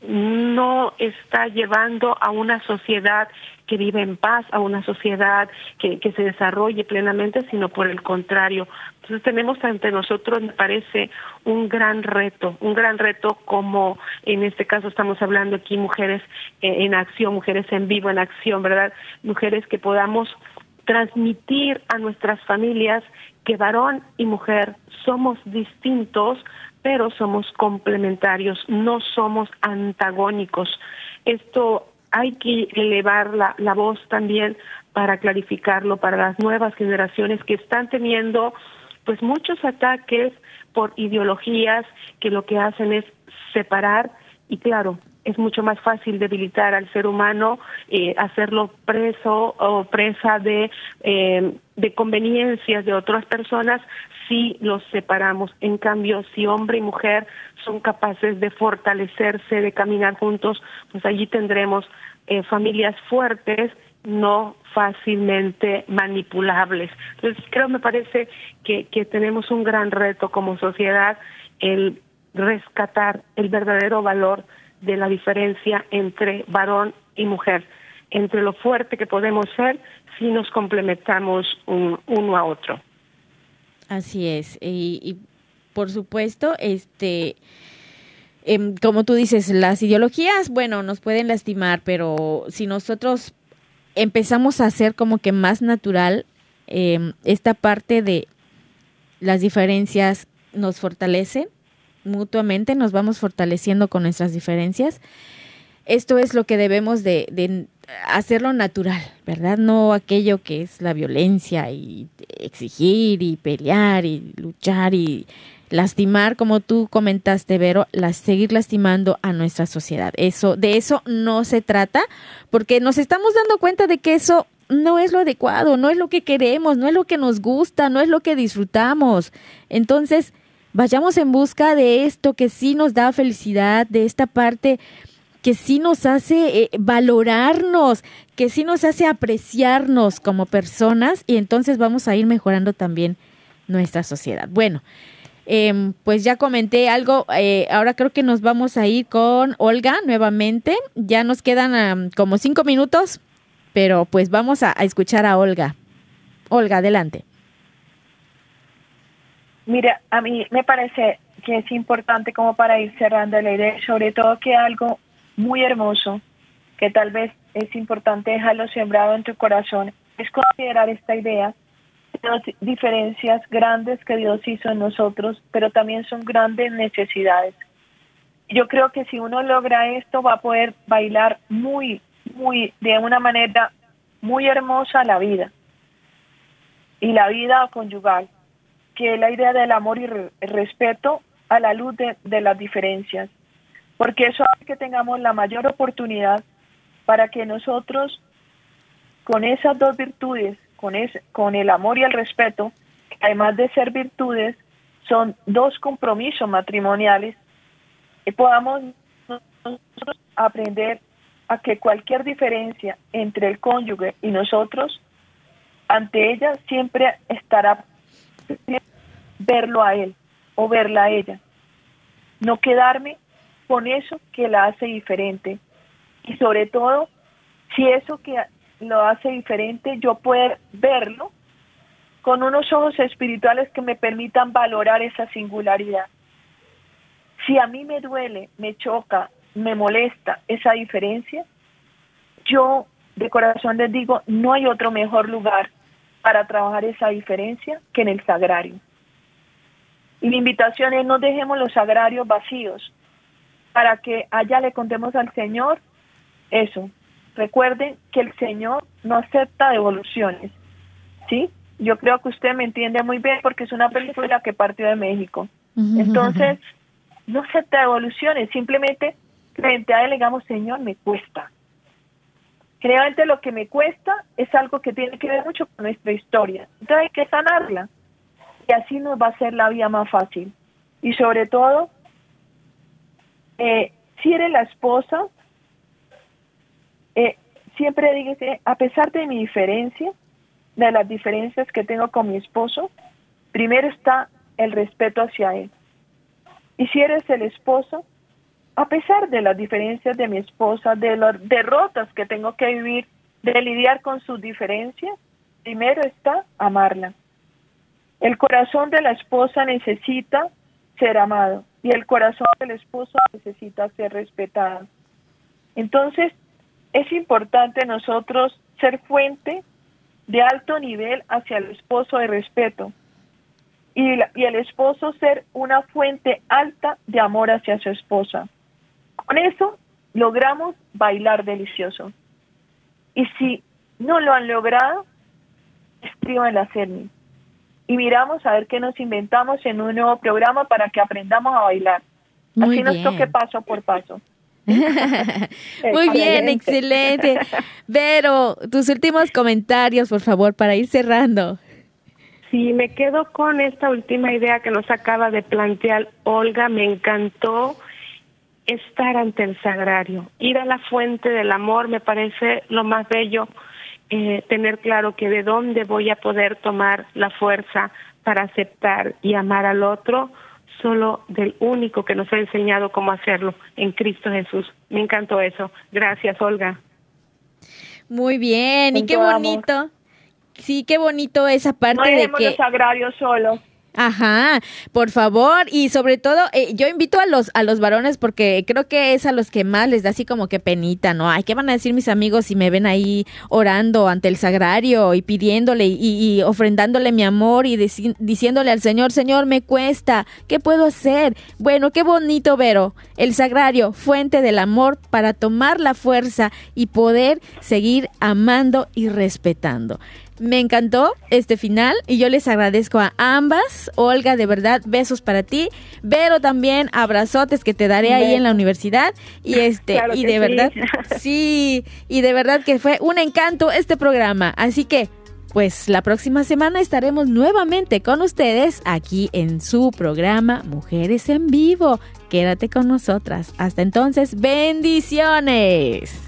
no está llevando a una sociedad que vive en paz, a una sociedad que, que se desarrolle plenamente, sino por el contrario. Entonces tenemos ante nosotros, me parece, un gran reto, un gran reto como en este caso estamos hablando aquí mujeres eh, en acción, mujeres en vivo, en acción, ¿verdad? Mujeres que podamos transmitir a nuestras familias que varón y mujer somos distintos, pero somos complementarios, no somos antagónicos. Esto hay que elevar la, la voz también para clarificarlo para las nuevas generaciones que están teniendo pues muchos ataques por ideologías que lo que hacen es separar y claro es mucho más fácil debilitar al ser humano, eh, hacerlo preso o presa de, eh, de conveniencias de otras personas si los separamos. En cambio, si hombre y mujer son capaces de fortalecerse, de caminar juntos, pues allí tendremos eh, familias fuertes, no fácilmente manipulables. Entonces, creo, me parece que, que tenemos un gran reto como sociedad, el rescatar el verdadero valor de la diferencia entre varón y mujer, entre lo fuerte que podemos ser si nos complementamos uno a otro. Así es. Y, por supuesto, este, em, como tú dices, las ideologías, bueno, nos pueden lastimar, pero si nosotros empezamos a hacer como que más natural em, esta parte de las diferencias nos fortalecen mutuamente, nos vamos fortaleciendo con nuestras diferencias. Esto es lo que debemos de, hacerlo natural, ¿verdad? No aquello que es la violencia y exigir y pelear y luchar y lastimar, como tú comentaste, Vero, las, seguir lastimando a nuestra sociedad. Eso, de eso no se trata, porque nos estamos dando cuenta de que eso no es lo adecuado, no es lo que queremos, no es lo que nos gusta, no es lo que disfrutamos. Entonces, vayamos en busca de esto que sí nos da felicidad, de esta parte que sí nos hace eh, valorarnos, que sí nos hace apreciarnos como personas y entonces vamos a ir mejorando también nuestra sociedad. Bueno, Em, pues ya comenté algo, eh, ahora creo que nos vamos a ir con Olga nuevamente. Ya nos quedan como cinco minutos, pero pues vamos a, escuchar a Olga. Olga, adelante. Mira, a mí me parece que es importante como para ir cerrando la idea, sobre todo que algo muy hermoso, que tal vez es importante dejarlo sembrado en tu corazón, es considerar esta idea diferencias grandes que Dios hizo en nosotros, pero también son grandes necesidades. Yo creo que si uno logra esto va a poder bailar muy, muy, de una manera muy hermosa la vida y la vida conyugal, que es la idea del amor y respeto a la luz de, las diferencias, porque eso hace que tengamos la mayor oportunidad para que nosotros, con esas dos virtudes, con, con el amor y el respeto, además de ser virtudes, son dos compromisos matrimoniales, y podamos nosotros aprender a que cualquier diferencia entre el cónyuge y nosotros, ante ella siempre estará verlo a él o verla a ella. No quedarme con eso que la hace diferente. Y sobre todo, si eso que lo hace diferente, yo puedo verlo con unos ojos espirituales que me permitan valorar esa singularidad. Si a mí me duele, me choca, me molesta esa diferencia, yo de corazón les digo, no hay otro mejor lugar para trabajar esa diferencia que en el sagrario. Y mi invitación es no dejemos los sagrarios vacíos para que allá le contemos al Señor eso, Recuerden que el Señor no acepta devoluciones, ¿sí? Yo creo que usted me entiende muy bien porque es una película que partió de México. Entonces, no acepta devoluciones, simplemente frente a él digamos, Señor, me cuesta. Realmente lo que me cuesta es algo que tiene que ver mucho con nuestra historia. Entonces hay que sanarla. Y así nos va a ser la vida más fácil. Y sobre todo, eh, si eres la esposa, eh, siempre dígase, a pesar de mi diferencia, de las diferencias que tengo con mi esposo, primero está el respeto hacia él. Y si eres el esposo, a pesar de las diferencias de mi esposa, de las derrotas que tengo que vivir, de lidiar con sus diferencias, primero está amarla. El corazón de la esposa necesita ser amado y el corazón del esposo necesita ser respetado. Entonces, es importante nosotros ser fuente de alto nivel hacia el esposo de respeto y, y, el esposo ser una fuente alta de amor hacia su esposa. Con eso logramos bailar delicioso. Y si no lo han logrado, escriban la CERNI y miramos a ver qué nos inventamos en un nuevo programa para que aprendamos a bailar. Así nos toque paso por paso. Muy bien, excelente. Vero, tus últimos comentarios, por favor, para ir cerrando. Sí, me quedo con esta última idea que nos acaba de plantear Olga. Me encantó estar ante el sagrario, ir a la fuente del amor. Me parece lo más bello eh, tener claro que de dónde voy a poder tomar la fuerza para aceptar y amar al otro solo del único que nos ha enseñado cómo hacerlo, en Cristo Jesús. Me encantó eso. Gracias, Olga. Muy bien, y qué bonito. Sí, qué bonito esa parte de que los agrarios solos. Ajá, por favor, y sobre todo, eh, yo invito a los, a los varones porque creo que es a los que más les da así como que penita, ¿no? Ay, ¿qué van a decir mis amigos si me ven ahí orando ante el sagrario y pidiéndole y, ofrendándole mi amor y diciéndole al Señor, Señor, me cuesta, ¿qué puedo hacer? Bueno, qué bonito, Vero, el sagrario, fuente del amor para tomar la fuerza y poder seguir amando y respetando. Me encantó este final y yo les agradezco a ambas. Olga, de verdad, besos para ti. Vero también, abrazotes que te daré ahí en la universidad. Y este, y de verdad, sí, y de verdad que fue un encanto este programa. Así que, pues la próxima semana estaremos nuevamente con ustedes aquí en su programa Mujeres en Vivo. Quédate con nosotras. Hasta entonces, bendiciones.